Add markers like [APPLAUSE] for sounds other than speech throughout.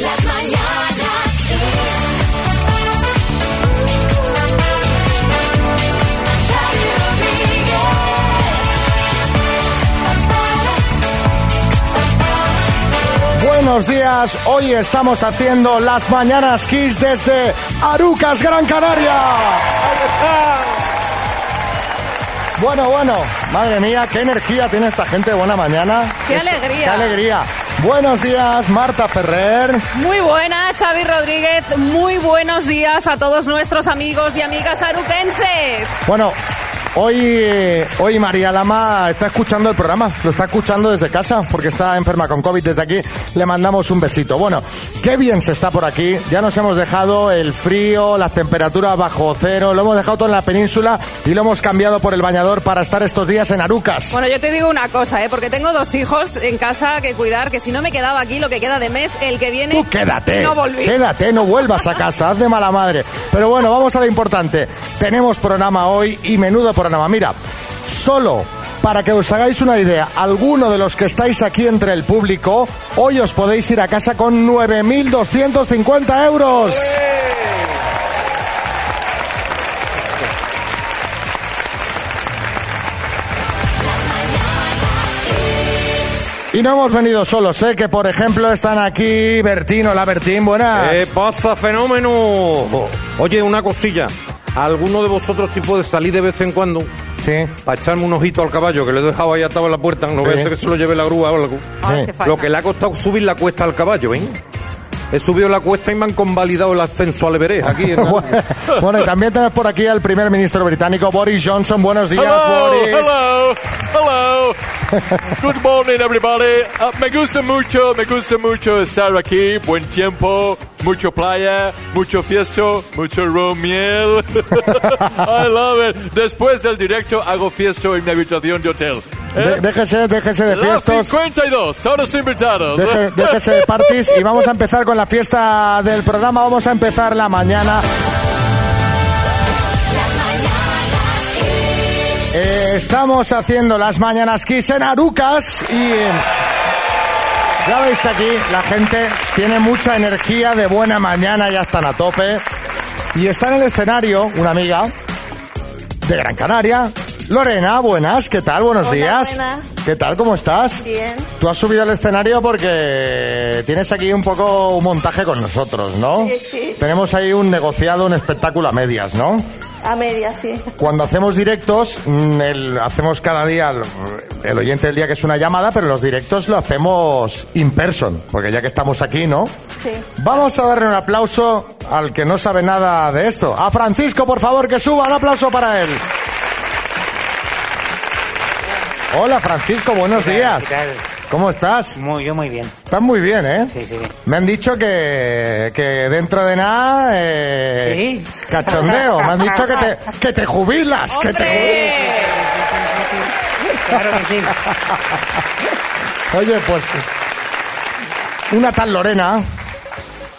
Las mañanas Kiss. Xavi Rodríguez. Buenos días, hoy estamos haciendo las mañanas Kiss desde Arucas, Gran Canaria. Bueno, bueno, madre mía, qué energía tiene esta gente de buena mañana. ¡Qué alegría! ¡Qué alegría! Buenos días, Marta Ferrer. Muy buenas, Xavi Rodríguez. Muy buenos días a todos nuestros amigos y amigas aruquenses. Bueno, hoy, eh, hoy María Lama está escuchando el programa, lo está escuchando desde casa porque está enferma con COVID. Desde aquí le mandamos un besito. Bueno, qué bien se está por aquí. Ya nos hemos dejado el frío, las temperaturas bajo cero, lo hemos dejado todo en la península y lo hemos cambiado por el bañador para estar estos días en Arucas. Bueno, yo te digo una cosa, ¿eh? porque tengo dos hijos en casa que cuidar, que si no me quedaba aquí lo que queda de mes, el que viene... Tú quédate, No volví. quédate, no vuelvas a casa, haz de mala madre. Pero bueno, vamos a lo importante. Tenemos programa hoy y menudo programa. Mira, solo para que os hagáis una idea, alguno de los que estáis aquí entre el público, hoy os podéis ir a casa con 9.250 euros. Y no hemos venido solos, sé que por ejemplo están aquí Bertín, hola Bertín, buenas. ¿Qué pasa, fenómeno? Oye, una cosilla. ¿Alguno de vosotros si puede salir de vez en cuando Sí, para echarme un ojito al caballo que le he dejado ahí atado en la puerta? No Sí. que se lo lleve la grúa o algo. Ay, Sí. Lo que le ha costado subir la cuesta al caballo, ¿eh? He subido la cuesta y me han convalidado el ascenso al Everest aquí. en- bueno, y también tenemos por aquí al primer ministro británico, Boris Johnson. Buenos días, Boris. hello, hello. Good morning, everybody. Uh, me gusta mucho, me gusta mucho estar aquí. Buen tiempo, mucho playa, mucho fiesto, mucho ron miel. [LAUGHS] I love it. Después del directo hago fiesto en mi habitación de hotel. ¿Eh? Déjese, déjese de Las fiestos. 52, todos invitados. Deje- déjese de parties y vamos a empezar con la fiesta del programa. Vamos a empezar la mañana. Las mañanas Kiss. Eh, estamos haciendo las mañanas Kiss en Arucas y eh, ya veis que aquí la gente tiene mucha energía de buena mañana, ya están a tope. Y está en el escenario una amiga de Gran Canaria. Lorena, buenas, ¿qué tal? Buenos Hola, días. buenas. ¿Qué tal? ¿Cómo estás? Bien. Tú has subido al escenario porque tienes aquí un poco un montaje con nosotros, ¿no? Sí, sí. Tenemos ahí un negociado, un espectáculo a medias, ¿no? A media, sí. Cuando hacemos directos, mm, el- hacemos cada día el, el oyente del día que es una llamada, pero los directos lo hacemos in person, porque ya que estamos aquí, ¿no? Sí. Vamos a darle un aplauso al que no sabe nada de esto. A Francisco, por favor, que suba. Un aplauso para él. Hola, Francisco, buenos días. ¿Qué tal? ¿Cómo estás? Muy, yo muy bien. Estás muy bien, ¿eh? Sí, sí. Me han dicho que, que dentro de nada... Eh, ¿Sí? Cachondeo. Me han dicho que te, que te jubilas. Que te ¡Hombre! Claro que sí. Oye, pues una tal Lorena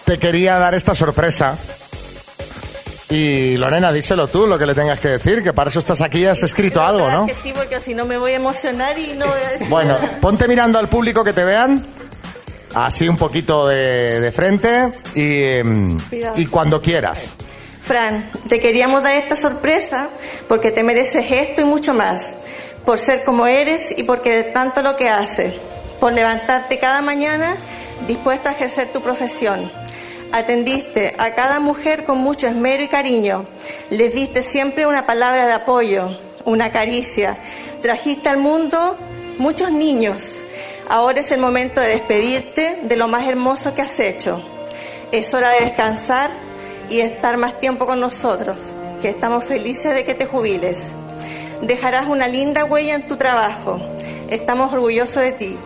te quería dar esta sorpresa. Y Lorena, díselo tú lo que le tengas que decir, que para eso estás aquí y has escrito algo, ¿no? Que sí, porque si no me voy a emocionar y no voy a decir Bueno, nada. ponte mirando al público que te vean, así un poquito de, de frente y, em, y cuando quieras. Fran, te queríamos dar esta sorpresa porque te mereces esto y mucho más. Por ser como eres y porque tanto lo que haces. Por levantarte cada mañana dispuesta a ejercer tu profesión. Atendiste a cada mujer con mucho esmero y cariño. Les diste siempre una palabra de apoyo, una caricia. Trajiste al mundo muchos niños. Ahora es el momento de despedirte de lo más hermoso que has hecho. Es hora de descansar y estar más tiempo con nosotros, que estamos felices de que te jubiles. Dejarás una linda huella en tu trabajo. Estamos orgullosos de ti.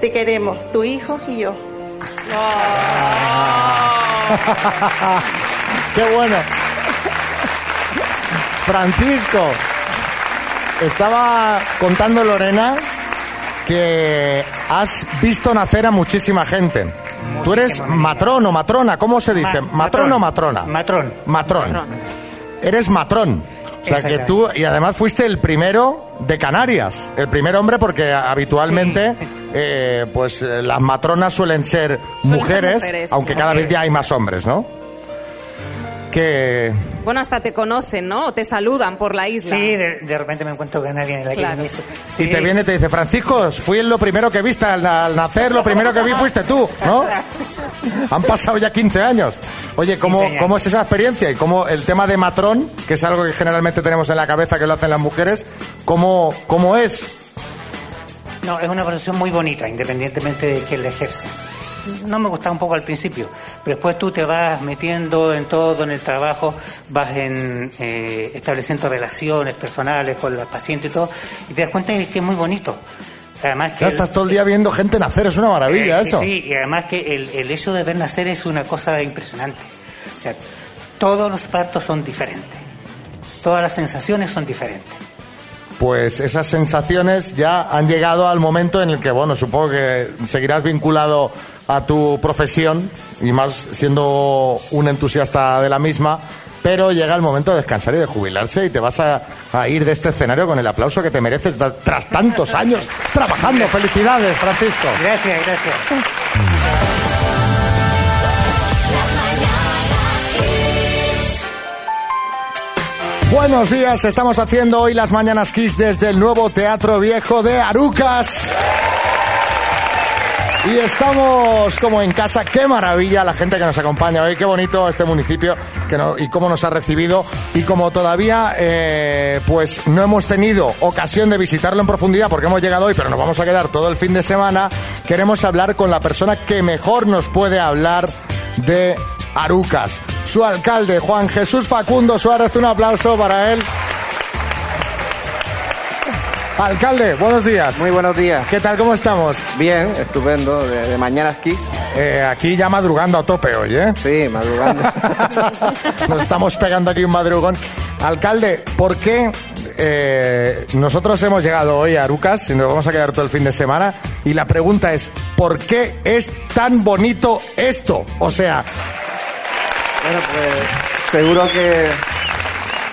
Te queremos, tu hijo y yo. ¡Qué bueno! Francisco, estaba contando Lorena que has visto nacer a muchísima gente. Tú eres matrón o matrona, ¿cómo se dice? Ma- ¿Matrón o matrona? Matrón. Matrón. Eres matrón. O sea que tú, y además fuiste el primero de Canarias, el primer hombre porque habitualmente eh, pues eh, las matronas suelen ser mujeres, mujeres. aunque cada vez ya hay más hombres, ¿no? Que Bueno, hasta te conocen, ¿no? O te saludan por la isla. Sí, de, de repente me encuentro con alguien en la Claro. que me dice... si sí, te viene y te dice, Francisco, fui lo primero que viste al, al nacer, lo primero que vi fuiste tú, ¿no? [LAUGHS] Han pasado ya 15 años. Oye, ¿cómo, Sí. ¿cómo es esa experiencia? Y cómo el tema de matrón, que es algo que generalmente tenemos en la cabeza que lo hacen las mujeres, ¿cómo, cómo es? No, es una profesión muy bonita, independientemente de quién la ejerce. No me gustaba un poco al principio, pero después tú te vas metiendo en todo, en el trabajo, vas en, eh, estableciendo relaciones personales con los pacientes y todo, y te das cuenta que es muy bonito. Además que Ya el- estás todo el día viendo gente nacer, es una maravilla Eh, sí, eso. Sí, y además que el, el hecho de ver nacer es una cosa impresionante. O sea, todos los partos son diferentes. Todas las sensaciones son diferentes. Pues esas sensaciones ya han llegado al momento en el que, bueno, supongo que seguirás vinculado a tu profesión y más siendo un entusiasta de la misma, pero llega el momento de descansar y de jubilarse y te vas a, a ir de este escenario con el aplauso que te mereces tras tantos años trabajando. Felicidades, Francisco. Gracias, gracias. Buenos días, estamos haciendo hoy las Mañanas Kiss desde el nuevo Teatro Viejo de Arucas. Y estamos como en casa, qué maravilla la gente que nos acompaña hoy, qué bonito este municipio que y cómo nos ha recibido. Y como todavía eh, pues no hemos tenido ocasión de visitarlo en profundidad porque hemos llegado hoy, pero nos vamos a quedar todo el fin de semana, queremos hablar con la persona que mejor nos puede hablar de Arucas. Su alcalde, Juan Jesús Facundo Suárez, un aplauso para él. Alcalde, buenos días. Muy buenos días. ¿Qué tal? ¿Cómo estamos? Bien, estupendo, de, de Mañanas Kiss. Eh, aquí ya madrugando a tope hoy, ¿eh? Sí, madrugando. [LAUGHS] Nos estamos pegando aquí un madrugón. Alcalde, ¿por qué eh, nosotros hemos llegado hoy a Arucas y nos vamos a quedar todo el fin de semana? Y la pregunta es, ¿por qué es tan bonito esto? O sea, bueno, pues seguro que,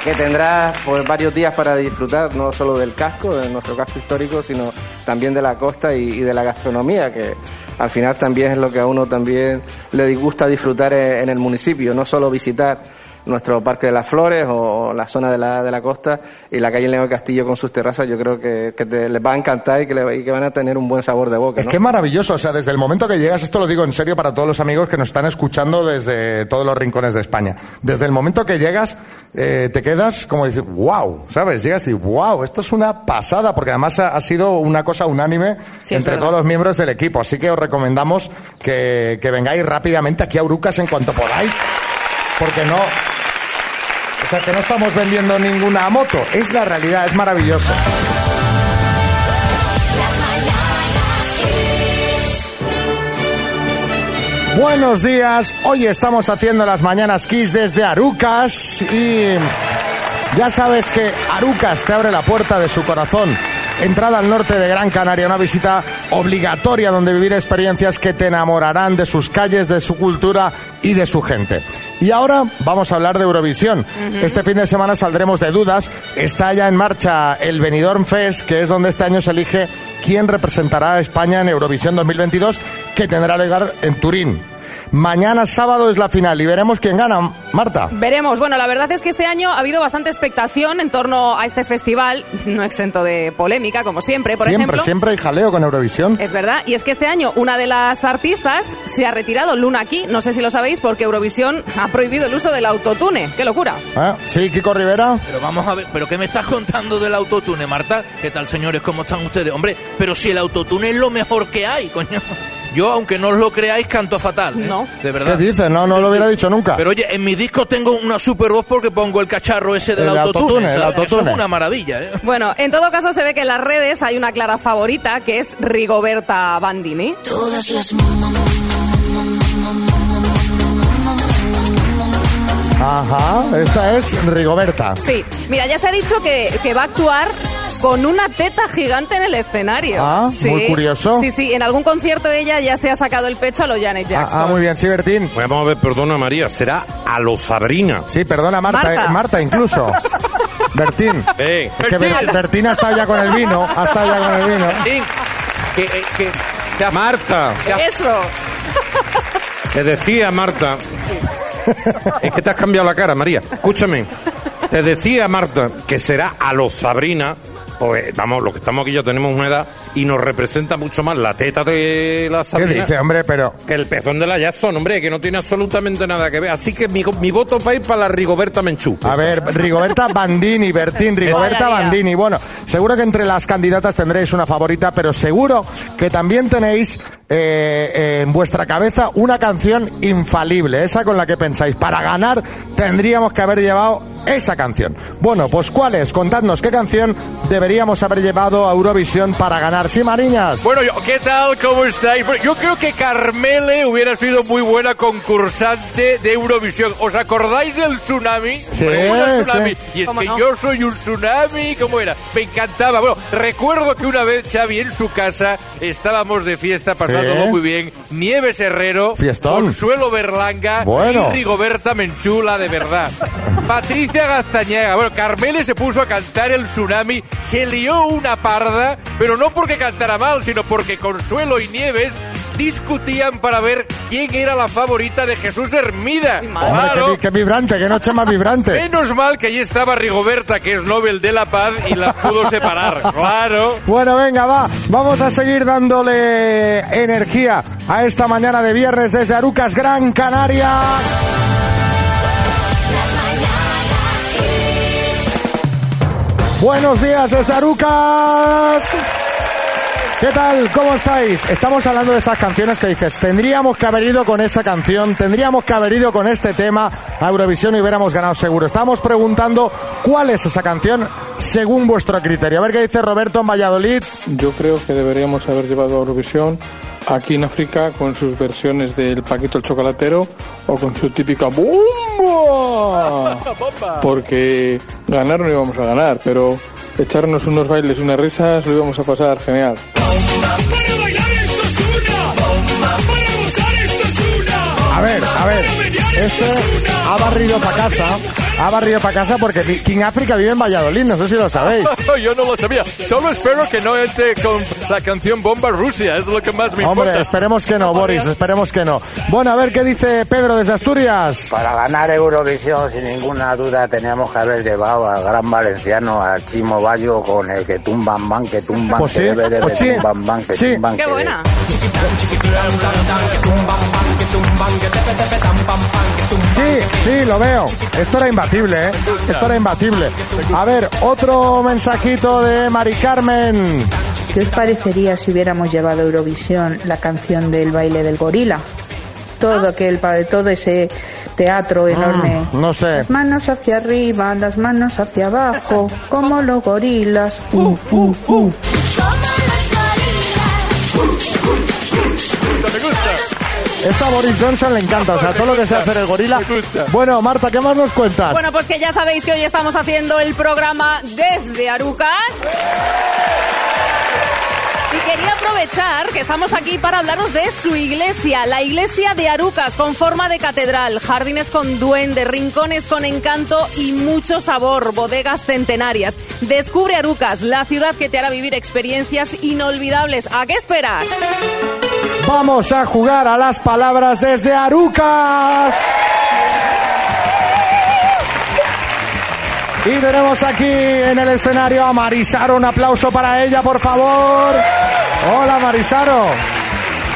que tendrás pues, varios días para disfrutar no solo del casco, de nuestro casco histórico, sino también de la costa y, de la gastronomía, que al final también es lo que a uno también le gusta disfrutar en el municipio, no solo visitar nuestro Parque de las Flores o la zona de la, de la costa y la calle León Castillo con sus terrazas, yo creo que, que te- les va a encantar y que, le- y que van a tener un buen sabor de boca. es ¿no? que es maravilloso. O sea, desde el momento que llegas, esto lo digo en serio para todos los amigos que nos están escuchando desde todos los rincones de España. Desde el momento que llegas, eh, te quedas como decir, wow, ¿sabes? Llegas y wow, esto es una pasada, porque además ha, ha sido una cosa unánime Sí, entre todos los miembros del equipo. Así que os recomendamos que, que vengáis rápidamente aquí a Urucas en cuanto podáis, porque no. O sea, que no estamos vendiendo ninguna moto, es la realidad, es maravilloso. Buenos días, hoy estamos haciendo las mañanas Kiss desde Arucas y ya sabes que Arucas te abre la puerta de su corazón. Entrada al norte de Gran Canaria, una visita obligatoria donde vivir experiencias que te enamorarán de sus calles, de su cultura y de su gente. Y ahora vamos a hablar de Eurovisión. Este fin de semana saldremos de dudas. Está ya en marcha el Benidorm Fest, que es donde este año se elige quién representará a España en Eurovisión 2022, que tendrá lugar en Turín. Mañana sábado es la final y veremos quién gana. Marta. Veremos. Bueno, la verdad es que este año ha habido bastante expectación en torno a este festival, no exento de polémica, como siempre, por siempre, ejemplo. siempre hay jaleo con Eurovisión. Es verdad, y es que este año una de las artistas se ha retirado, Luna aquí, no sé si lo sabéis, porque Eurovisión ha prohibido el uso del autotune. ¡Qué locura! Ah, Sí, Kiko Rivera. Pero vamos a ver, ¿pero qué me estás contando del autotune, Marta? ¿Qué tal, señores? ¿Cómo están ustedes? Hombre, pero si el autotune es lo mejor que hay, coño. Yo, aunque no os lo creáis, canto fatal. ¿eh? No. De verdad. ¿Qué dices? No, no lo hubiera dicho nunca. Pero oye, en mi disco tengo una super voz porque pongo el cacharro ese del El autotune. autotune, el autotune. es una maravilla, ¿eh? Bueno, en todo caso se ve que en las redes hay una clara favorita, que es Rigoberta Bandini. Todas las Ajá, esta es Rigoberta. Sí, mira, ya se ha dicho que, que va a actuar con una teta gigante en el escenario. Ah, Sí. muy curioso. Sí, sí, en algún concierto ella ya se ha sacado el pecho a lo Janet Ah, Jackson. ah, muy bien, sí, Bertín. Bueno, vamos a ver, perdona María, será a lo Sabrina. Sí, perdona, Marta, Marta. eh, Marta incluso. [LAUGHS] Bertín. Eh, Es que Ber- Bertín ha estado ya con el vino. Ha estado ya con el vino. Bertín, que, eh, que- que- Marta, Eso. te decía Marta. Es que te has cambiado la cara, María. Escúchame. Te decía Marta que será a los Sabrina. Pues vamos, los que estamos aquí ya tenemos una edad y nos representa mucho más la teta de la ¿Qué Sabrina dice, hombre? Pero... que el pezón de la Jackson, hombre, que no tiene absolutamente nada que ver. Así que mi, mi voto va a ir para la Rigoberta Menchú. A ver, Rigoberta [LAUGHS] Bandini, Bertín, Rigoberta. Bandini. Bueno, seguro que entre las candidatas tendréis una favorita, pero seguro que también tenéis eh, en vuestra cabeza una canción infalible, esa con la que pensáis. Para ganar tendríamos que haber llevado esa canción. Bueno, pues ¿cuál es? Contadnos qué canción deberíamos haber llevado a Eurovisión para ganar. Sí, Mariñas. Bueno, yo- ¿qué tal? ¿Cómo estáis? Bueno, Yo creo que Carmele hubiera sido muy buena concursante de Eurovisión. ¿Os acordáis del tsunami? Sí, tsunami. sí. Y es ¿Cómo que no? yo soy un tsunami, ¿cómo era? Me encantaba. Bueno, recuerdo que una vez Xavi en su casa estábamos de fiesta, pasándolo Sí. muy bien. Nieves Herrero, Fiestón. Consuelo Berlanga Bueno. y Rigoberta Menchula, de verdad. [LAUGHS] Patricia Gastañaga. Bueno, Carmele se puso a cantar el tsunami, se lió una parda, pero no porque cantara mal, sino porque Consuelo y Nieves discutían para ver quién era la favorita de Jesús Hermida. Claro. qué, qué vibrante, qué noche más vibrante. Menos mal que allí estaba Rigoberta, que es Nobel de la Paz, y las pudo separar. [LAUGHS] Claro. Bueno, venga, va. Vamos a seguir dándole energía a esta mañana de viernes desde Arucas, Gran Canaria. Buenos días desde Arucas. ¿Qué tal? ¿Cómo estáis? Estamos hablando de esas canciones que dices, tendríamos que haber ido con esa canción, tendríamos que haber ido con este tema a Eurovisión y hubiéramos ganado seguro. Estamos preguntando cuál es esa canción según vuestro criterio. A ver qué dice Roberto en Valladolid. Yo creo que deberíamos haber llevado a Eurovisión aquí en África con sus versiones del Paquito el Chocolatero o con su típica ¡Bomba! [LAUGHS] Porque ganar no íbamos a ganar, pero echarnos unos bailes unas risas lo íbamos a pasar genial. A ver, a ver. Este ha barrido para casa. Ha barrido para casa porque King África vive en Valladolid, no sé si lo sabéis. Yo no lo sabía. Solo espero que no entre con la canción Bomba Rusia. Es lo que más me Hombre, importa. esperemos que no, Boris, esperemos que no. Bueno, a ver qué dice Pedro desde Asturias. Para ganar Eurovisión, sin ninguna duda, teníamos que haber llevado al gran valenciano, al Chimo Bayo, con el que tumban ban, que tumban, Pues que sí, debe, debe, pues sí, tumban ban, que sí. tumban, Qué que buena. Sí, sí, lo veo. Esto era imbatible, ¿eh? Esto era imbatible. A ver, otro mensajito de Mari Carmen. ¿Qué os parecería si hubiéramos llevado a Eurovisión la canción del baile del gorila? Todo aquel, todo ese teatro enorme. Mm, no sé. Las manos hacia arriba, las manos hacia abajo, como los gorilas. Uh, uh, uh. Esta a Boris Johnson le encanta, o sea, todo lo que sea hacer el gorila. Bueno, Marta, ¿qué más nos cuentas? Bueno, pues que ya sabéis que hoy estamos haciendo el programa desde Arucas. Y quería aprovechar que estamos aquí para hablaros de su iglesia, la iglesia de Arucas, con forma de catedral, jardines con duende, rincones con encanto y mucho sabor, bodegas centenarias. Descubre Arucas, la ciudad que te hará vivir experiencias inolvidables. ¿A qué esperas? Vamos a jugar a las palabras desde Arucas. Y tenemos aquí en el escenario a Marisaro. Un aplauso para ella, por favor. Hola, Marisaro.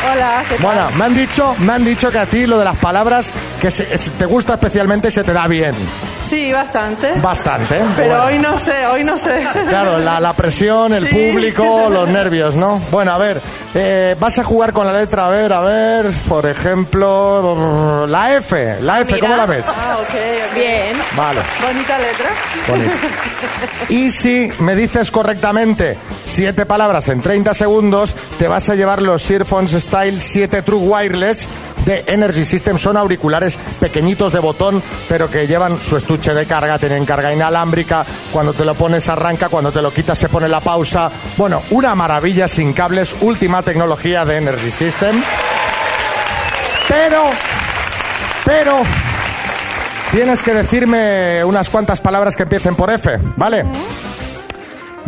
Hola, ¿qué tal? Bueno, me han dicho, me han dicho que a ti lo de las palabras que se- se- te gusta especialmente y se te da bien. Sí, bastante. Bastante. Pero Bueno. hoy no sé, hoy no sé. Claro, la, la presión, el Sí. público, los nervios, ¿no? Bueno, a ver, eh, vas a jugar con la letra, a ver, a ver, por ejemplo, la F, la F, ¿cómo la ves? Ah, ok, ok. Bien. Vale. Bonita letra. Bonito. [LAUGHS] Y si me dices correctamente siete palabras en 30 segundos, te vas a llevar los Earphones Style 7 True Wireless de Energy System. Son auriculares pequeñitos de botón, pero que llevan su estuche de carga, tienen carga inalámbrica. Cuando te lo pones arranca, cuando te lo quitas se pone la pausa. Bueno, una maravilla sin cables, última tecnología de Energy System. Pero, pero, tienes que decirme unas cuantas palabras que empiecen por F, ¿vale?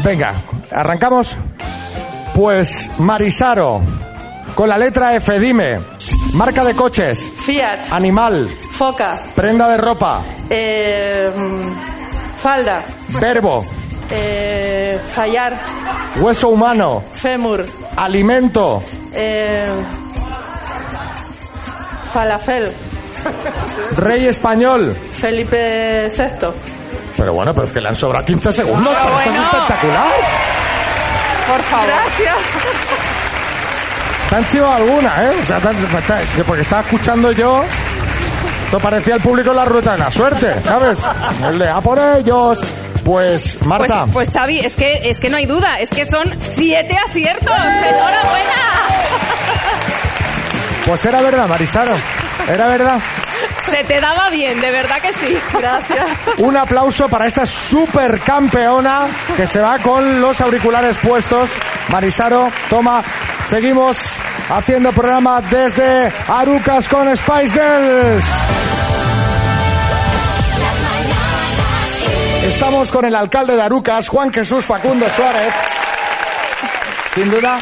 Venga, ¿arrancamos? Pues Marisaro, con la letra F, dime. Marca de coches, Fiat, animal, foca, prenda de ropa, eh, falda, verbo, eh, fallar, hueso humano, fémur, alimento, eh, falafel, rey español. Felipe VI. Pero bueno, pero es que le han sobrado 15 segundos, pero esto es bueno. espectacular. Por favor. Gracias. ¿Te han chivado alguna, eh? O sea, te han- te- porque estaba escuchando yo. Esto parecía el público en la la suerte, ¿sabes? El de a por ellos. Pues, Pues, Marta, pues Xavi, es que, es que no hay duda, es que son siete aciertos. ¡Enhorabuena! pues era verdad, Marisaro. Era verdad. Se te daba bien, de verdad que sí. Gracias. Un aplauso para esta supercampeona que se va con los auriculares puestos. Marisaro, toma. Seguimos haciendo programa desde Arucas con Spice Girls. Estamos con el alcalde de Arucas, Juan Jesús Facundo Suárez. Sin duda,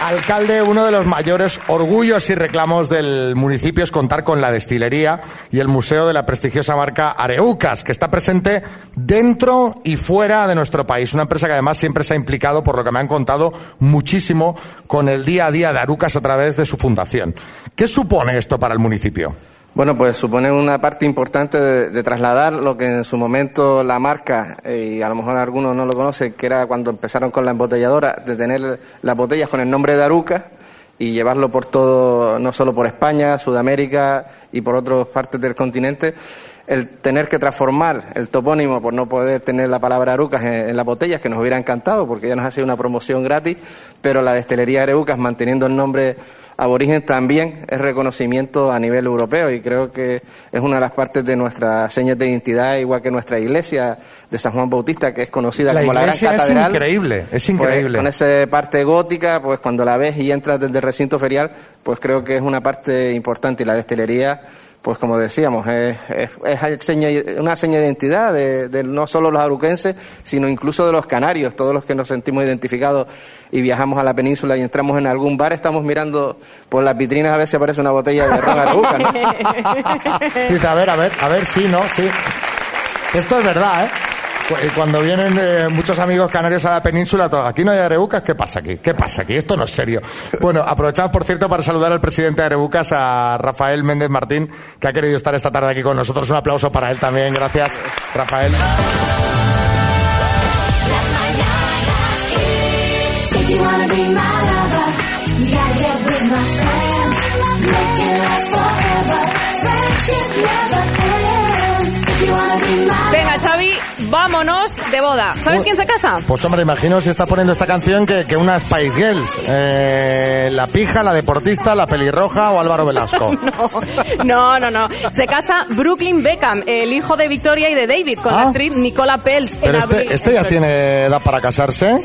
alcalde, uno de los mayores orgullos y reclamos del municipio es contar con la destilería y el museo de la prestigiosa marca Areucas, que está presente dentro y fuera de nuestro país. Una empresa que además siempre se ha implicado, por lo que me han contado, muchísimo con el día a día de Arucas a través de su fundación. ¿Qué supone esto para el municipio? Bueno, pues supone una parte importante de, de trasladar lo que en su momento la marca, eh, y a lo mejor algunos no lo conocen, que era cuando empezaron con la embotelladora, de tener las botellas con el nombre de Aruca y llevarlo por todo, no solo por España, Sudamérica y por otras partes del continente. El tener que transformar el topónimo por no poder tener la palabra Arucas en, las botellas, que nos hubiera encantado, porque ya nos ha sido una promoción gratis, pero la destilería Areucas, manteniendo el nombre aborigen también es reconocimiento a nivel europeo y creo que es una de las partes de nuestras señas de identidad, igual que nuestra iglesia de San Juan Bautista, que es conocida La como la Gran iglesia es Catedral. increíble, es Pues, increíble. con esa parte gótica, pues cuando la ves y entras desde el recinto ferial, pues creo que es una parte importante y la destilería pues como decíamos, es, es, es una seña de identidad de, de no solo los aruquenses, sino incluso de los canarios, todos los que nos sentimos identificados y viajamos a la península y entramos en algún bar, estamos mirando por las vitrinas a ver si aparece una botella de ron aruca, ¿no? [LAUGHS] A ver, a ver, a ver, sí, ¿no? Sí. Esto es verdad, ¿eh? Y Cuando vienen eh, muchos amigos canarios a la península, aquí no hay areucas, ¿qué pasa aquí? ¿Qué pasa aquí? Esto no es serio. Bueno, aprovechamos, por cierto, para saludar al presidente de Areucas, a Rafael Méndez Martín, que ha querido estar esta tarde aquí con nosotros. Un aplauso para él también, gracias, Rafael. Venga, Xavi, vámonos de boda. ¿Sabes Uy. quién se casa? Pues hombre, imagino si está poniendo esta canción que, que una Spice Girls. Eh, la pija, la deportista, la pelirroja o Álvaro Velasco. [LAUGHS] No, no, no. Se casa Brooklyn Beckham, el hijo de Victoria y de David, con la Ah. actriz Nicola Pels. en Pero abril. este, este ya tiene edad para casarse.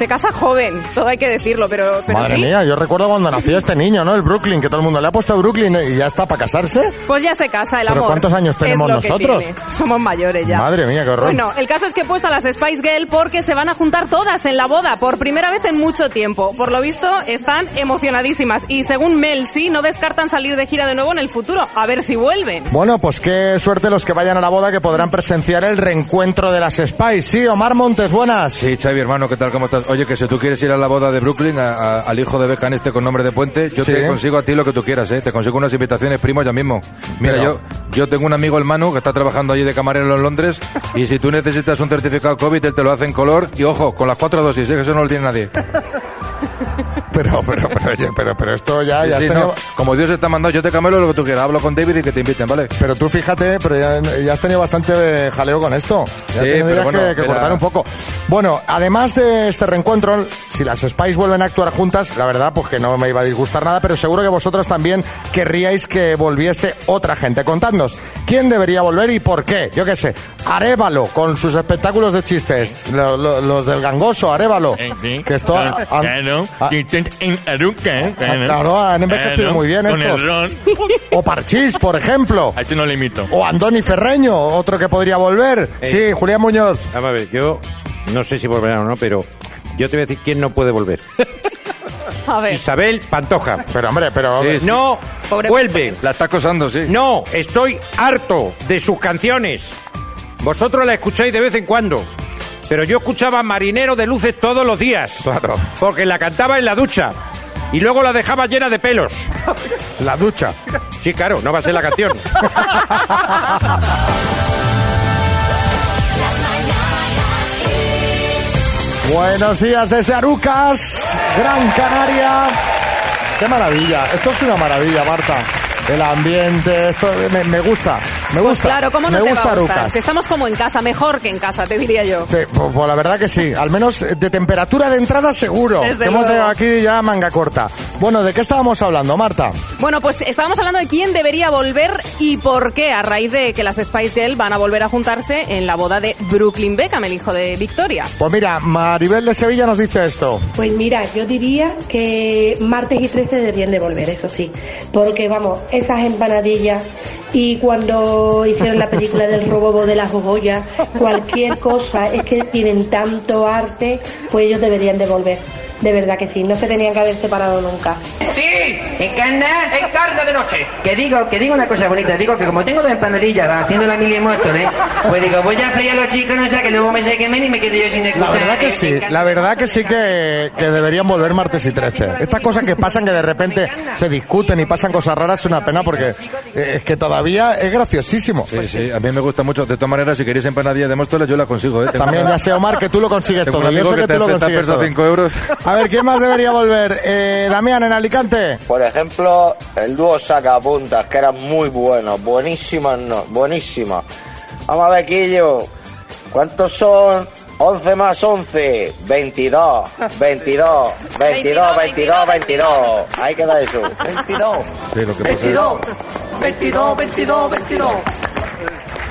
Se casa joven, todo hay que decirlo, pero, pero Madre sí. mía, yo recuerdo cuando nació este niño, ¿no? El Brooklyn, que todo el mundo le ha puesto Brooklyn eh, y ya está para casarse. Pues ya se casa el ¿Pero amor. cuántos años Es tenemos nosotros? tiene. [LAUGHS] Somos mayores ya. Madre mía, qué horror. Bueno, el caso es que he puesto a las Spice Girl porque se van a juntar todas en la boda por primera vez en mucho tiempo. Por lo visto, están emocionadísimas y según Mel, sí, no descartan salir de gira de nuevo en el futuro. A ver si vuelven. Bueno, pues qué suerte los que vayan a la boda que podrán presenciar el reencuentro de las Spice. Sí, Omar Montes, buenas. Sí, Xavi, hermano, ¿qué tal? ¿Cómo estás? Oye, que si tú quieres ir a la boda de Brooklyn, a- a- al hijo de Beckham este con nombre de Puente, yo Sí. te consigo a ti lo que tú quieras, ¿eh? Te consigo unas invitaciones, primo, ya mismo. Mira, Pero- yo yo tengo un amigo, el Manu, que está trabajando allí de camarero en Londres, [LAUGHS] y si tú necesitas un certificado COVID, él te lo hace en color, y ojo, con las cuatro dosis, ¿eh? Que eso no lo tiene nadie. [LAUGHS] Pero, pero, pero, oye, pero, pero esto ya, Sí, ya sí, has no, tenido- como Dios está mandado, yo te camelo lo que tú quieras, hablo con David y que te inviten, ¿vale? Pero tú fíjate, pero ya, ya has tenido bastante eh, jaleo con esto. Ya Sí, pero bueno, que, que de la- cortar un poco. Bueno, además de este reencuentro, si las Spice vuelven a actuar juntas, la verdad, pues que no me iba a disgustar nada, pero seguro que vosotros también querríais que volviese otra gente. Contadnos, ¿quién debería volver y por qué? Yo qué sé, Arevalo, con sus espectáculos de chistes, lo- lo- los del gangoso, Arevalo. En fin. Que esto... Claro, han- claro. ah, Si usted en Aruca. claro, han envejecido muy bien con estos. el ron. [LAUGHS] O Parchís, por ejemplo. A este no le imito. O Andoni Ferreño, otro que podría volver. Eh. Sí, Julián Muñoz. Vamos a ver, yo no sé si volverá o no, pero yo te voy a decir quién no puede volver. A ver. Isabel Pantoja. Pero hombre, pero... Sí, sí. No Pobre vuelve. La está acosando, sí. No, estoy harto de sus canciones. Vosotros la escucháis de vez en cuando. Pero yo escuchaba Marinero de Luces todos los días. Claro. Porque la cantaba en la ducha. Y luego la dejaba llena de pelos. [LAUGHS] La ducha. Sí, claro, no va a ser la canción. [LAUGHS] Buenos días desde Arucas, Gran Canaria. Qué maravilla. Esto es una maravilla, Marta. El ambiente, esto me, me gusta. Me Pues gusta. claro, ¿cómo no me te gusta va a gustar? Arucas. Que estamos como en casa, mejor que en casa, te diría yo. Sí, pues, pues la verdad que sí. Al menos de temperatura de entrada seguro. Desde hemos luego. llegado aquí ya manga corta. Bueno, ¿de qué estábamos hablando, Marta? Bueno, pues estábamos hablando de quién debería volver y por qué, a raíz de que las Spice Girls van a volver a juntarse en la boda de Brooklyn Beckham, el hijo de Victoria. Pues mira, Maribel de Sevilla nos dice esto. Pues mira, yo diría que martes y 13 deberían de volver, eso sí. Porque vamos, esas empanadillas y cuando hicieron la película del robo de las joyas, cualquier cosa, es que tienen tanto arte, pues ellos deberían de volver. De verdad que sí, no se tenían que haber separado nunca. Sí, encarna, encarna de noche. Que digo, que digo una cosa bonita, digo que como tengo dos empanadillas haciendo la mil y Móstoles, pues digo, voy a freír a los chicos, no sea que luego me se quemen y me quede yo sin La escuchar. verdad que eh, sí, la verdad que sí que, que deberían volver martes y 13. Estas cosas que pasan que de repente se discuten y pasan cosas raras es una pena porque eh, es que todavía es graciosísimo. Sí, sí, a mí me gusta mucho. De todas maneras, si queréis empanadillas de Móstoles, yo la consigo, ¿eh? También ya sé, Omar, que tú lo consigues todo. Yo sé que que te tú lo consigues prestando todo. 5 euros. [LAUGHS] A ver, ¿quién más debería volver? Eh, Damián, en Alicante. Por ejemplo, el dúo sacapuntas, que eran muy buenos, buenísimas, no, buenísimas. Vamos a ver, Quillo, ¿cuántos son? 11 más 11, 22, 22, 22, 22, 22. Ahí queda eso. 22. Sí, lo que pasa es- 22, 22, 22.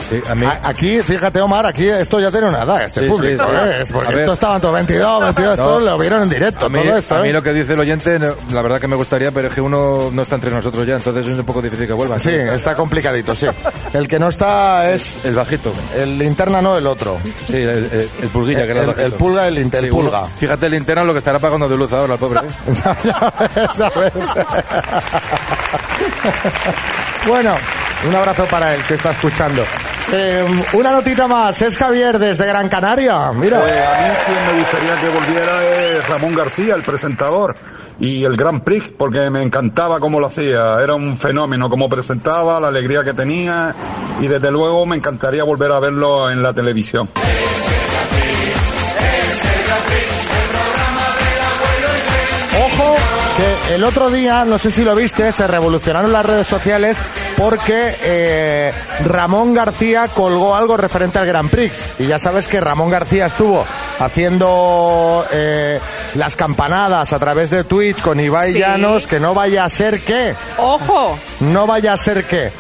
Sí, a mí... A- Aquí, fíjate, Omar, aquí esto ya tiene una edad, este Sí, público. sí. ¿eh? Es porque esto estaban todos 22, 22, No. todos lo vieron en directo. A mí, todo esto, a mí ¿eh? lo que dice el oyente, la verdad que me gustaría, pero es que uno no está entre nosotros ya, entonces es un poco difícil que vuelva. Sí, está complicadito, sí. El que no está es El bajito. el linterna, no el otro. Sí, el, el- el pulguilla, que era El- pulga, el el Sí, uno- pulga. Fíjate el linterna lo que estará pagando de luz ahora, el pobre. ¿eh? [LAUGHS] Ya ves. bueno, un abrazo para él, si está escuchando. Eh, una notita más, es Javier desde Gran Canaria. Mira. Pues a mí quien me gustaría que volviera es Ramón García, el presentador, y el Grand Prix, porque me encantaba cómo lo hacía, era un fenómeno, cómo presentaba, la alegría que tenía, y desde luego me encantaría volver a verlo en la televisión. El otro día, no sé si lo viste, se revolucionaron las redes sociales porque eh, Ramón García colgó algo referente al Grand Prix. Y ya sabes que Ramón García estuvo haciendo eh, las campanadas a través de Twitch con Ibai Sí. Llanos, que no vaya a ser que, ¡Ojo! no vaya a ser que.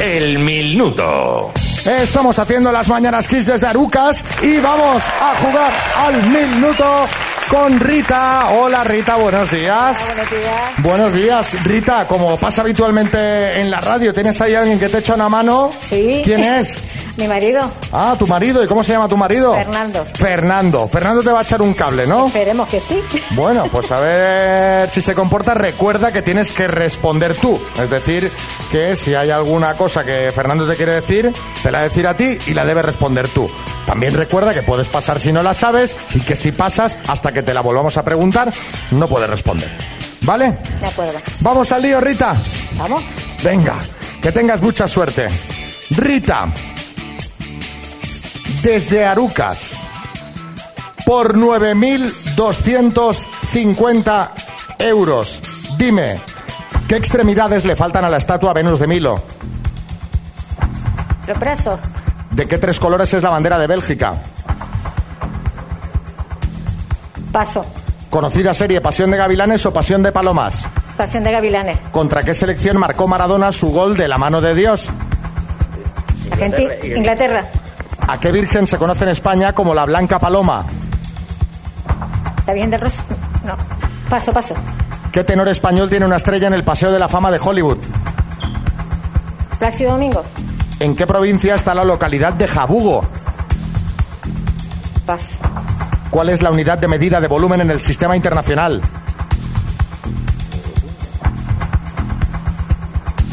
El minuto. Estamos haciendo las mañanas Kiss desde Arucas y vamos a jugar al minuto con Rita. Hola Rita, buenos días. Buenos días. Buenos días, Rita. Como pasa habitualmente en la radio, ¿tienes ahí alguien que te echa una mano? Sí. ¿Quién [LAUGHS] es? Mi marido, Ah, tu marido. ¿Y cómo se llama tu marido? Fernando. Fernando. Fernando te va a echar un cable, ¿no? Esperemos que sí. Bueno, pues a ver si se comporta. Recuerda que tienes que responder tú. Es decir, que si hay alguna cosa que Fernando te quiere decir, te la decir a ti y la debes responder tú. También recuerda que puedes pasar si no la sabes y que si pasas, hasta que te la volvamos a preguntar, no puedes responder. ¿Vale? De acuerdo. Vamos al lío, Rita. Vamos. Venga, que tengas mucha suerte. Rita, desde Arucas, por 9.250 euros. Dime, ¿qué extremidades le faltan a la estatua Venus de Milo? Los brazos. ¿De qué tres colores es la bandera de Bélgica? Paso. Conocida serie Pasión de Gavilanes o Pasión de Palomas. Pasión de gavilanes. ¿Contra qué selección marcó Maradona su gol de la mano de Dios? Argentina. Inglaterra. ¿A qué virgen se conoce en España como la Blanca Paloma? ¿La Virgen del Rosario? No. Paso, paso. ¿Qué tenor español tiene una estrella en el Paseo de la Fama de Hollywood? Plácido Domingo. ¿En qué provincia está la localidad de Jabugo? Paso. ¿Cuál es la unidad de medida de volumen en el sistema internacional?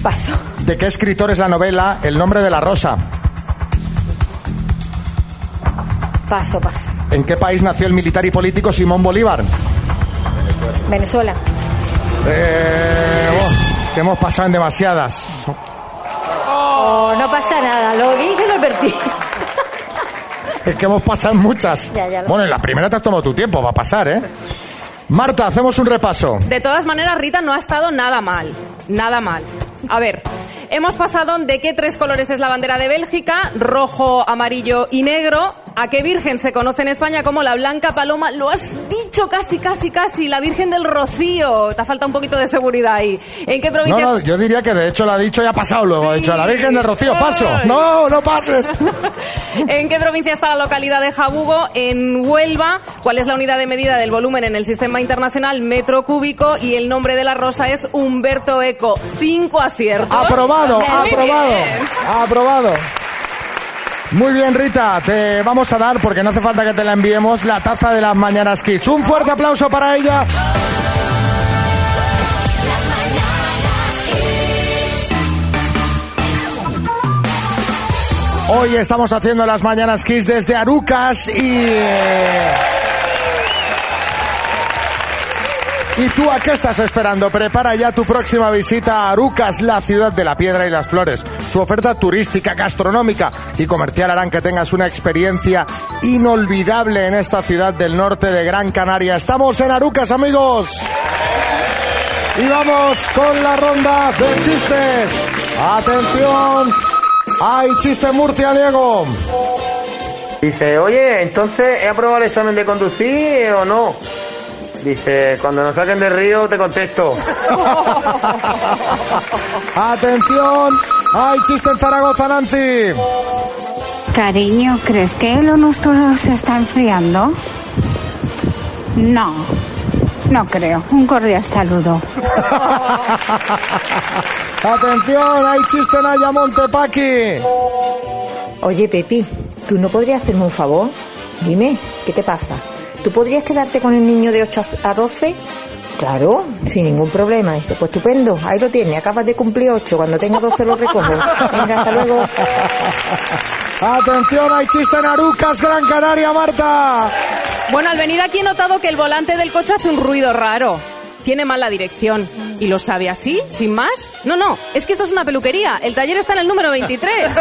Paso. ¿De qué escritor es la novela El nombre de la rosa? Paso, paso. ¿En qué país nació el militar y político Simón Bolívar? Venezuela. Eh, oh, que hemos pasado en demasiadas. Oh, no pasa nada. Lo dije y lo advertí. Es que hemos pasado muchas. Ya, ya lo Bueno, en la primera te has tomado tu tiempo, va a pasar, ¿eh? Marta, hacemos un repaso. De todas maneras, Rita no ha estado nada mal. Nada mal. A ver, hemos pasado de qué tres colores es la bandera de Bélgica, rojo, amarillo y negro, a qué virgen se conoce en España como la Blanca Paloma. Lo has dicho casi, casi, casi, la Virgen del Rocío. Te falta un poquito de seguridad ahí. ¿En qué No, provincia? no, yo diría que de hecho lo ha dicho y ha pasado luego. Ha dicho, la Virgen de Rocío, paso. No, no pases. [LAUGHS] ¿En qué provincia está la localidad de Jabugo? En Huelva. ¿Cuál es la unidad de medida del volumen en el sistema internacional? Metro cúbico. Y el nombre de la rosa es Humberto Eco. Cinco aciertos. Aprobado, Muy aprobado, bien. aprobado. Muy bien, Rita, te vamos a dar, porque no hace falta que te la enviemos, la taza de las Mañanas Kids. Un fuerte aplauso para ella. Hoy estamos haciendo las Mañanas Kiss desde Arucas y... ¿Y tú a qué estás esperando? Prepara ya tu próxima visita a Arucas, la ciudad de la piedra y las flores. Su oferta turística, gastronómica y comercial harán que tengas una experiencia inolvidable en esta ciudad del norte de Gran Canaria. Estamos en Arucas, amigos. Y vamos con la ronda de chistes. Atención. Hay chiste Murcia, Diego. Dice, oye, entonces, ¿he aprobado el examen de conducir o no? Dice, cuando nos saquen del río te contesto. [LAUGHS] Atención. Hay chiste en Zaragoza, Nancy. Cariño, ¿crees que lo nuestro se está enfriando? No, no creo. Un cordial saludo. [LAUGHS] Atención, hay chiste en Ayamonte, Paqui. Oye, Pepi, ¿tú no podrías hacerme un favor? Dime, ¿qué te pasa? ¿Tú podrías quedarte con el niño de 8 a 12? Claro, sin ningún problema. Dice, pues estupendo, ahí lo tiene, acabas de cumplir 8, cuando tenga 12 lo recojo. Venga, hasta luego. Atención, hay chiste en Arucas, Gran Canaria, Marta. Bueno, al venir aquí he notado que el volante del coche hace un ruido raro. Tiene mala dirección. ¿Y lo sabe así? ¿Sin más? No, no, es que esto es una peluquería. El taller está en el número 23. [LAUGHS]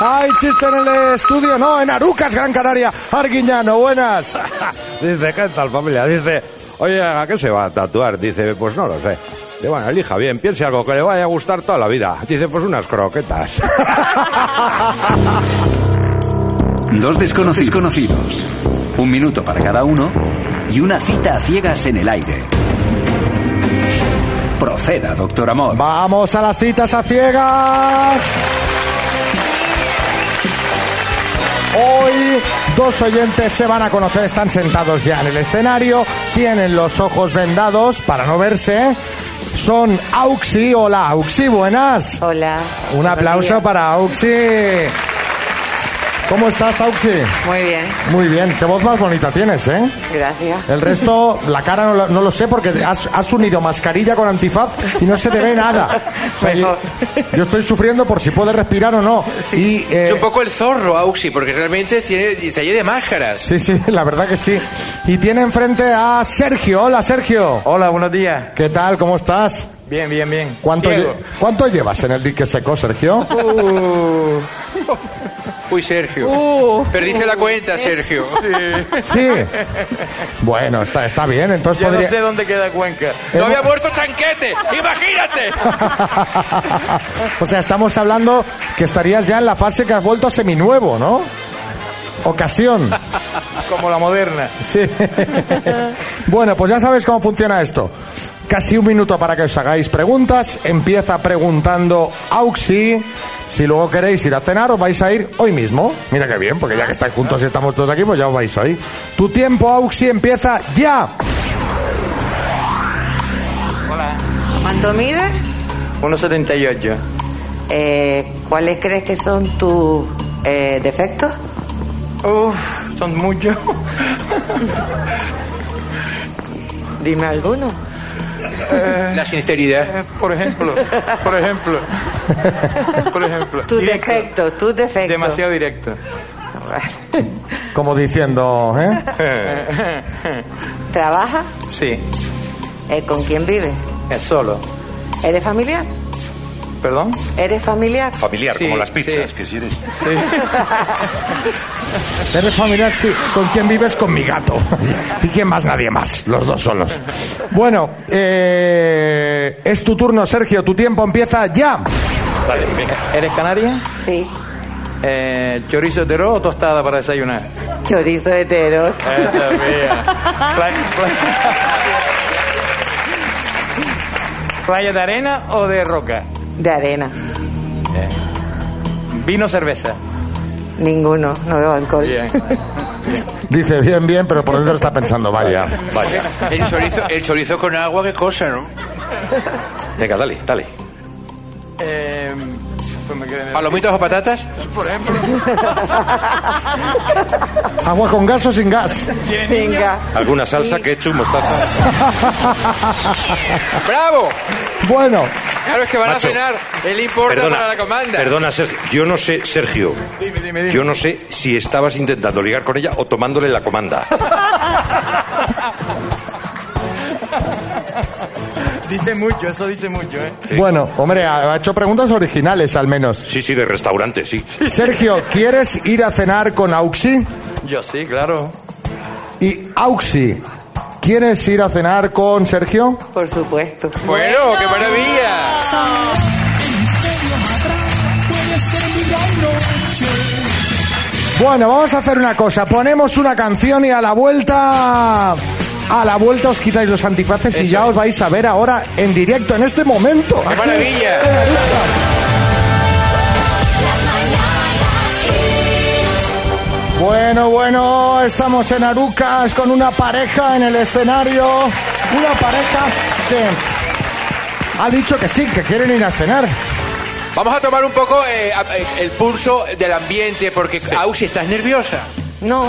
Hay chiste en el estudio, no, en Arucas, Gran Canaria. Arguiñano, buenas. [LAUGHS] Dice, ¿qué tal familia? Dice, oye, ¿a qué se va a tatuar? Dice, pues no lo sé. Dice, bueno, elija bien, piense algo que le vaya a gustar toda la vida. Dice, pues unas croquetas. [LAUGHS] Dos desconocidos conocidos. Un minuto para cada uno y una cita a ciegas en el aire. Proceda, doctor Amor. Vamos a las citas a ciegas. Hoy dos oyentes se van a conocer, están sentados ya en el escenario, tienen los ojos vendados para no verse. Son Auxi, hola Auxi, buenas. Hola. Un aplauso para Auxi. ¿Cómo estás, Auxi? Muy bien, Muy bien, qué voz más bonita tienes, ¿eh? gracias. El resto, la cara no lo, no lo sé porque has, has unido mascarilla con antifaz y no se te ve nada. O sea, yo, yo estoy sufriendo por si puedes respirar o no. Y, eh, Es un poco el zorro, Auxi, porque realmente tiene, lleno de máscaras. Sí, sí, [LAUGHS] la verdad que sí. Y tiene enfrente a Sergio. Hola, Sergio. Hola, buenos días. ¿Qué tal? ¿Cómo estás? Bien, bien, bien. ¿Cuánto, lle- ¿Cuánto llevas en el dique seco, Sergio? Uh. [LAUGHS] Uy, Sergio. Uh. Perdiste la cuenta, Sergio. Sí. Bueno, está, está bien. Entonces Ya podría... no sé dónde queda Cuenca. ¡No había muerto Chanquete! ¡Imagínate! [LAUGHS] o sea, estamos hablando que estarías ya en la fase que has vuelto a seminuevo, ¿no? Ocasión. Como la moderna. Sí. [LAUGHS] bueno, pues ya sabes cómo funciona esto. Casi un minuto para que os hagáis preguntas. Empieza preguntando Auxi. Si luego queréis ir a cenar, os vais a ir hoy mismo. Mira qué bien, porque ya que estáis juntos y estamos todos aquí, pues ya os vais hoy. Tu tiempo, Auxi, empieza ya. Hola. ¿Cuánto mides? 1,78. Eh, ¿Cuáles crees que son tus eh, defectos? Uf, son muchos. [LAUGHS] Dime alguno. La sinceridad. por ejemplo, por ejemplo. Por ejemplo. Tus Directo. defectos, tus defectos. Demasiado directo. Como diciendo, ¿eh? ¿Trabajas? Sí, Eh, ¿Con quién vives? es solo. ¿Eres familiar? ¿Perdón? ¿Eres familiar? Familiar, Sí, como las pizzas, sí. que si eres... Eres familiar, sí. ¿Con quién vives? Con mi gato. ¿Y quién más? Nadie más. Los dos solos. Bueno, eh, es tu turno, Sergio. Tu tiempo empieza ya. Dale, venga. ¿Eres canaria? Sí. Eh, ¿Chorizo de o tostada para desayunar? Chorizo hetero. Esta mía. Playa, playa- [LAUGHS] ¿Playa de arena o de roca? De arena. ¿Vino o cerveza? Ninguno, no bebo alcohol. Bien. [LAUGHS] Dice bien, bien, pero por dentro está pensando, vaya. Vaya. El chorizo, el chorizo con agua, qué cosa, ¿no? Venga, dale, dale. Eh, pues me quedé en el- ¿Palomitas o patatas? Por ejemplo. [LAUGHS] Agua con gas o sin gas. Venga. ¿Alguna salsa, ketchup, mostaza? ¡Bravo! Bueno, Claro, es que van Macho, a cenar. Él importa para la comanda. perdona, Sergio. Yo no sé, Sergio. Dime, dime, dime. Yo no sé si estabas intentando ligar con ella o tomándole la comanda. [LAUGHS] Dice mucho, eso dice mucho, ¿eh? bueno, hombre, ha ha hecho preguntas originales al menos. Sí, sí, de restaurante, sí. Sergio, ¿quieres ir a cenar con Auxi? Yo sí, claro. Y Auxi, ¿quieres ir a cenar con Sergio? Por supuesto. Bueno, qué maravilla. Bueno, vamos a hacer una cosa. Ponemos una canción y a la vuelta. A la vuelta os quitáis los antifaces y ya es. os vais a ver ahora en directo, en este momento. ¡Qué maravilla! Bueno, bueno, estamos en Arucas con una pareja en el escenario. Una pareja que ha dicho que sí, que quieren ir a cenar. Vamos a tomar un poco eh, eh, el pulso del ambiente, porque Ausi, ¿estás nerviosa? No.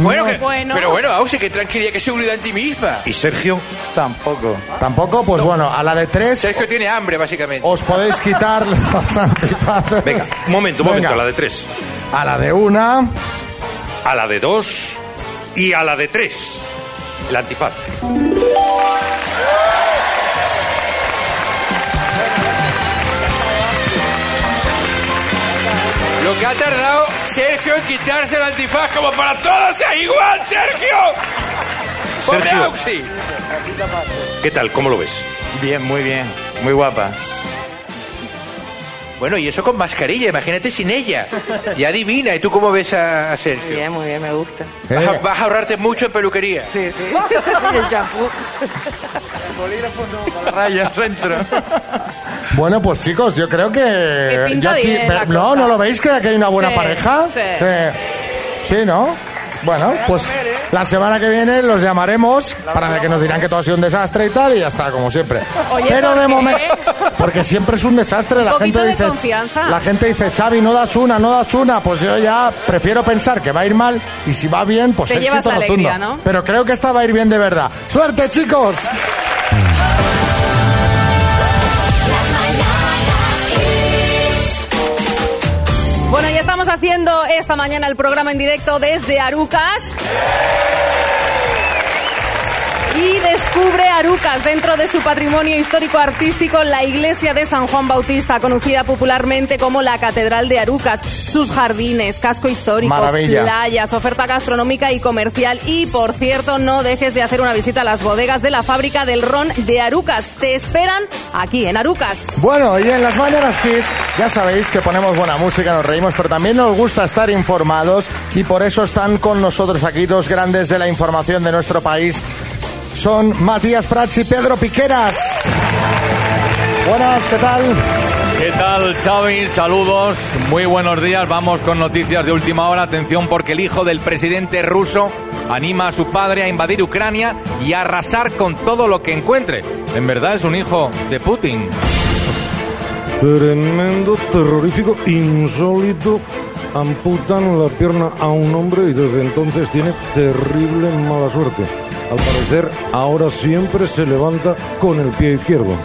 Bueno, No. que- Bueno. pero bueno, Ausi, qué tranquilidad, qué seguridad en ti misma. ¿Y Sergio? Tampoco. Tampoco, pues bueno, a la de tres Sergio tiene hambre, básicamente. os podéis quitar los [LAUGHS] antifaces. Venga, un momento, un momento, Venga. a la de tres. A la de una. A la de dos y a la de tres. La antifaz. Lo que ha tardado Sergio en quitarse el antifaz como para todos sea igual, Sergio. Sergio. Auxi. ¿Qué tal? ¿Cómo lo ves? Bien, muy bien. Muy guapa. Bueno, y eso con mascarilla, imagínate sin ella. Y adivina, ¿y tú cómo ves a, a Sergio? Bien, muy bien, me gusta. Vas a, Eh. vas a ahorrarte mucho en peluquería. Sí, sí. Y [LAUGHS] el champú. Raya, centro. Bueno, pues chicos, yo creo que. Que pinta yo bien la no, cosa. ¿no lo veis que aquí hay una buena Sí, pareja? sí. Eh, sí, ¿no? Bueno, pues la semana que viene los llamaremos para que nos dirán que todo ha sido un desastre y tal, y ya está, como siempre. Oye, Pero ¿por de momento. Porque siempre es un desastre. La gente de dice. confianza. La gente dice, Xavi, no das una, no das una. Pues yo ya prefiero pensar que va a ir mal, y si va bien, pues Te llevas éxito la rotundo. alegría, ¿no? Pero creo que esta va a ir bien de verdad. ¡Suerte, chicos! Bueno, ya estamos haciendo esta mañana el programa en directo desde Arucas. Descubre Arucas dentro de su patrimonio histórico artístico la iglesia de San Juan Bautista, conocida popularmente como la Catedral de Arucas, sus jardines, casco histórico, Maravilla. playas, oferta gastronómica y comercial y por cierto no dejes de hacer una visita a las bodegas de la fábrica del ron de Arucas. Te esperan aquí en Arucas. Bueno, y en las mañanas Kiss ya sabéis que ponemos buena música, nos reímos, pero también nos gusta estar informados y por eso están con nosotros aquí dos grandes de la información de nuestro país. Son Matías Prats y Pedro Piqueras. Buenas, ¿qué tal? ¿Qué tal, Xavi? Saludos, muy buenos días. Vamos con noticias de última hora. Atención porque el hijo del presidente ruso anima a su padre a invadir Ucrania y a arrasar con todo lo que encuentre. En verdad es un hijo de Putin. Tremendo, terrorífico, insólito. Amputan la pierna a un hombre y desde entonces tiene terrible mala suerte. Al parecer, ahora siempre se levanta con el pie izquierdo.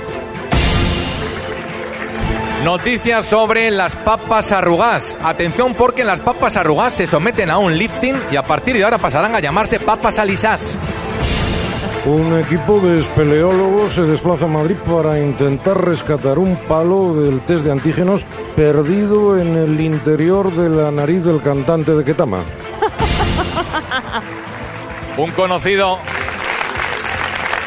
Noticias sobre las papas arrugas. Atención porque las papas arrugas se someten a un lifting y a partir de ahora pasarán a llamarse papas alisás. Un equipo de espeleólogos se desplaza a Madrid para intentar rescatar un palo del test de antígenos perdido en el interior de la nariz del cantante de Ketama. [LAUGHS] Un conocido.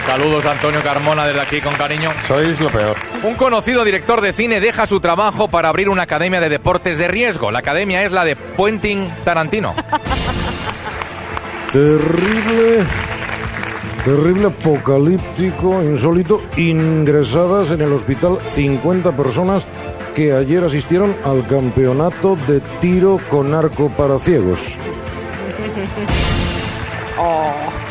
Saludos Antonio Carmona desde aquí con cariño. Sois lo peor. Un conocido director de cine deja su trabajo para abrir una academia de deportes de riesgo. La academia es la de Puenting Tarantino. [LAUGHS] Terrible, terrible, apocalíptico, insólito. Ingresadas en el hospital 50 personas que ayer asistieron al campeonato de tiro con arco para ciegos. [LAUGHS]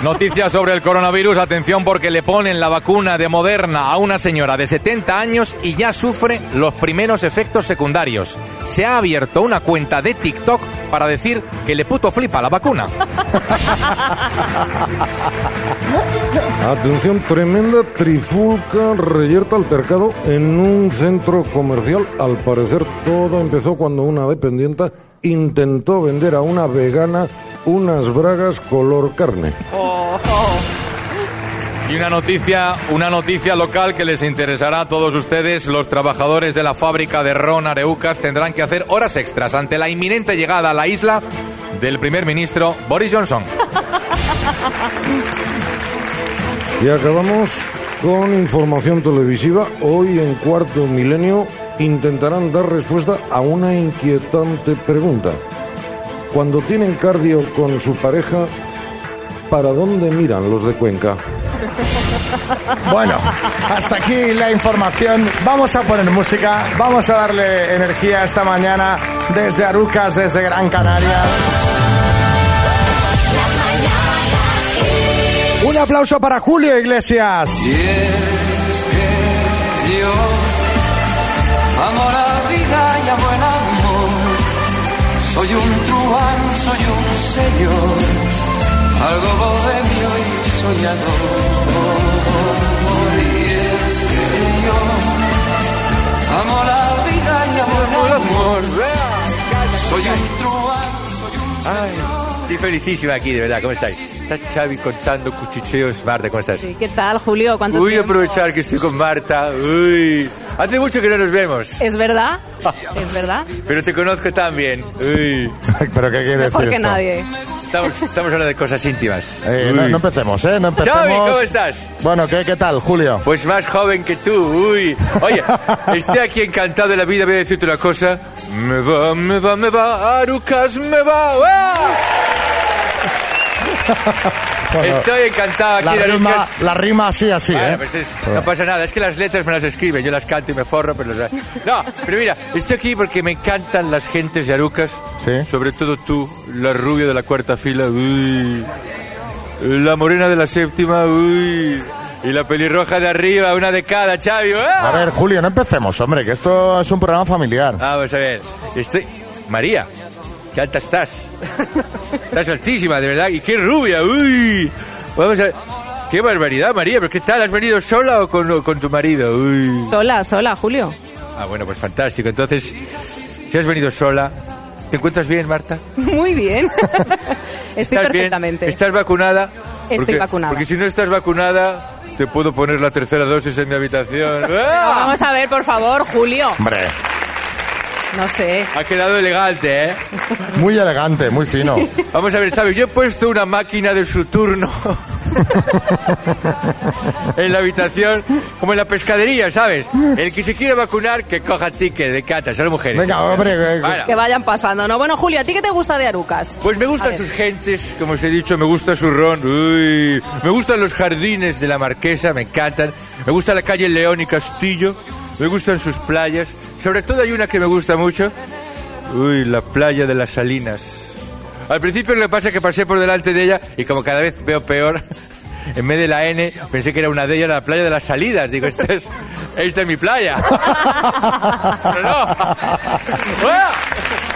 Noticias sobre el coronavirus. Atención porque le ponen la vacuna de Moderna a una señora de 70 años y ya sufre los primeros efectos secundarios. Se ha abierto una cuenta de TikTok para decir que le puto flipa la vacuna. [LAUGHS] Atención, tremenda trifulca, reyerta altercado en un centro comercial. Al parecer todo empezó cuando una dependiente intentó vender a una vegana unas bragas color carne. Y una noticia, una noticia local que les interesará a todos ustedes. Los trabajadores de la fábrica de ron Areucas tendrán que hacer horas extras ante la inminente llegada a la isla del primer ministro Boris Johnson. Y acabamos con información televisiva. Hoy en Cuarto Milenio intentarán dar respuesta a una inquietante pregunta. Cuando tienen cardio con su pareja, ¿para dónde miran los de Cuenca? Bueno, hasta aquí la información. Vamos a poner música, vamos a darle energía esta mañana desde Arucas, desde Gran Canaria. Un aplauso para Julio Iglesias. El amor. Soy un truán, soy un señor, algo bohemio y soñador. Y es que yo amo la vida y amo el amor. Soy un truán, soy un Ay, estoy felicísima aquí, de verdad. ¿Cómo estáis? Está Xavi contando cuchicheos. Marta, ¿cómo estás? Sí, ¿Qué tal, Julio? ¿Cuánto Voy a tiempo? aprovechar que estoy con Marta. Uy, hace mucho que no nos vemos. ¿Es verdad? ¿Es verdad? [LAUGHS] Pero te conozco tan bien. Uy. [LAUGHS] ¿Pero qué quiere Mejor decir que esto? nadie. Estamos, estamos hablando de cosas íntimas. Eh, no, Uy. no empecemos, ¿eh? No empecemos. Xavi, ¿cómo estás? Bueno, ¿qué, ¿qué tal, Julio? Pues más joven que tú, uy. Oye, [LAUGHS] estoy aquí encantado de la vida, voy a decirte una cosa. Me va, me va, me va, Arucas, me va. ¡Ah! Bueno, Estoy encantado aquí la rima, la rima así, así, Bueno, ¿eh? pues es- no pasa nada, es que las letras me las escriben, yo las canto y me forro, pero las... No, pero mira, estoy aquí porque me encantan las gentes de Arucas, sobre todo tú, la rubia de la cuarta fila, uy, la morena de la séptima, uy, y la pelirroja de arriba, una de cada, Xavi, ¡ah! A ver, Julio, no empecemos, hombre, que esto es un programa familiar. Vamos a ver, estoy... María, qué alta estás. Estás altísima, de verdad, y qué rubia, uy. Vamos a ver... Qué barbaridad, María, pero ¿qué tal? ¿Has venido sola o con, con tu marido? Uy. Sola, sola, Julio. Ah, bueno, pues fantástico. Entonces, si has venido sola, ¿Te encuentras bien, Marta? [LAUGHS] Muy bien. [LAUGHS] Estoy ¿Estás bien? perfectamente. ¿Estás vacunada? Estoy Porque- vacunada. Porque si no estás vacunada, te puedo poner la tercera dosis en mi habitación. ¡Ah! vamos a ver, por favor, Julio. Hombre, No sé. Ha quedado elegante, ¿eh? muy elegante, muy fino. [LAUGHS] Vamos a ver, ¿sabes? Yo he puesto una máquina de su turno [LAUGHS] en la habitación, como en la pescadería, ¿sabes? El que se quiera vacunar, que coja ticket de cata, son mujeres. Venga, hombre, Bueno. Que vayan pasando, ¿no? Bueno, Julio, ¿a ti qué te gusta de Arucas? Pues me gustan sus gentes, como os he dicho, me gusta su ron. Uy, me gustan los jardines de la Marquesa, me encantan. Me gusta la calle León y Castillo. Me gustan sus playas. Sobre todo hay una que me gusta mucho. Uy, la playa de las Salinas. Al principio lo que pasa es que pasé por delante de ella y como cada vez veo peor, [LAUGHS] en vez de la N, pensé que era una de ellas, la playa de las salidas. Digo, esta es, esta es mi playa. [LAUGHS] Pero no. [LAUGHS]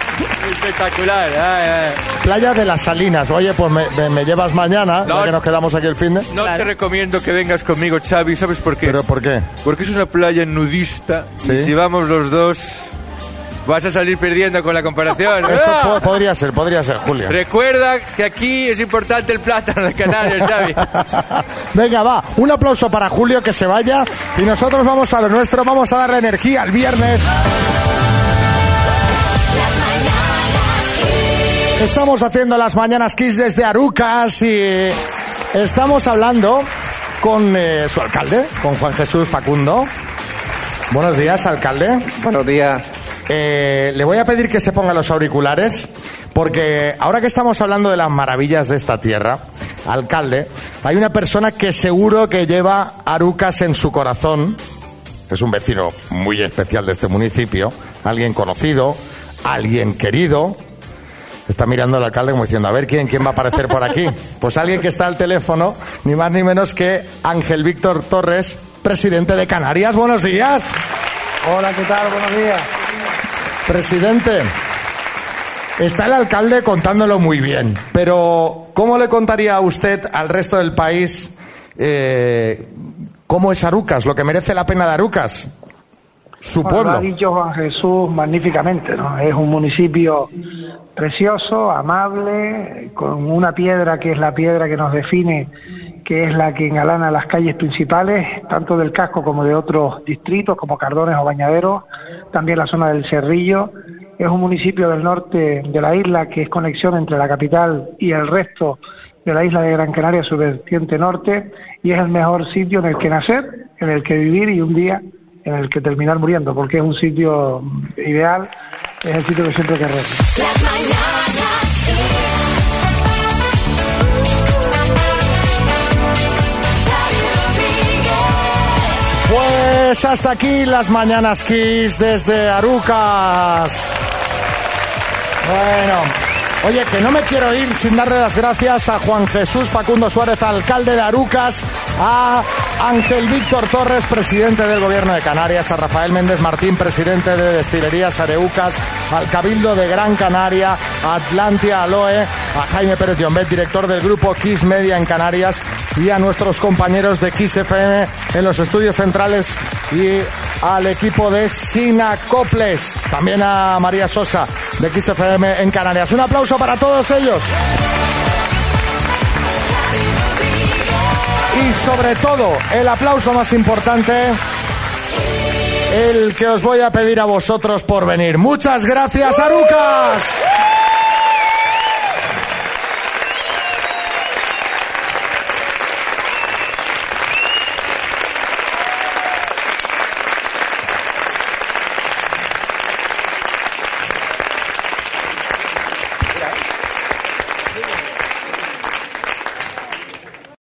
Espectacular. ay, ay. Playa de las Salinas. Oye, pues me, me- me llevas mañana, No. ya que nos quedamos aquí el fin de... No te recomiendo que vengas conmigo, Xavi, ¿sabes por qué? ¿Pero por qué? Porque es una playa nudista ¿Sí? y si vamos los dos vas a salir perdiendo con la comparación. Eso po- podría ser, podría ser, Julio. Recuerda que aquí es importante el plátano de Canarias, Xavi. [LAUGHS] Venga, va, un aplauso para Julio que se vaya y nosotros vamos a lo nuestro, vamos a darle energía al viernes. Estamos haciendo las mañanas Kiss desde Arucas y estamos hablando con eh, su alcalde, con Juan Jesús Facundo. Buenos días, alcalde. Buenos días. Eh, le voy a pedir que se ponga los auriculares, porque ahora que estamos hablando de las maravillas de esta tierra, alcalde, hay una persona que seguro que lleva Arucas en su corazón, es un vecino muy especial de este municipio, alguien conocido, alguien querido. Está mirando al alcalde como diciendo, a ver quién, quién va a aparecer por aquí. Pues alguien que está al teléfono, ni más ni menos que Ángel Víctor Torres, presidente de Canarias. Buenos días. Hola, ¿qué tal? Buenos días. Presidente, está el alcalde contándolo muy bien, pero ¿cómo le contaría a usted al resto del país eh, cómo es Arucas, lo que merece la pena de Arucas? Su Bueno, Lo ha dicho Juan Jesús magníficamente, ¿no? Es un municipio precioso, amable, con una piedra que es la piedra que nos define, que es la que engalana las calles principales, tanto del casco como de otros distritos, como Cardones o Bañaderos, también la zona del Cerrillo. Es un municipio del norte de la isla que es conexión entre la capital y el resto de la isla de Gran Canaria, su vertiente norte, y es el mejor sitio en el que nacer, en el que vivir y un día en el que terminar muriendo, porque es un sitio ideal, es el sitio que siempre querré. Pues hasta aquí las mañanas Kiss desde Arucas. Bueno, oye, que no me quiero ir sin darle las gracias a Juan Jesús Facundo Suárez, alcalde de Arucas, a Ángel Víctor Torres, presidente del Gobierno de Canarias, a Rafael Méndez Martín, presidente de Destilerías Areucas, al Cabildo de Gran Canaria, a Atlantia Aloe, a Jaime Pérez Llombet, director del grupo Kiss Media en Canarias, y a nuestros compañeros de Kiss FM en los estudios centrales y al equipo de Sinacoples, también a María Sosa de Kiss FM en Canarias. Un aplauso para todos ellos. Y sobre todo, el aplauso más importante, el que os voy a pedir a vosotros por venir. Muchas gracias, Arucas.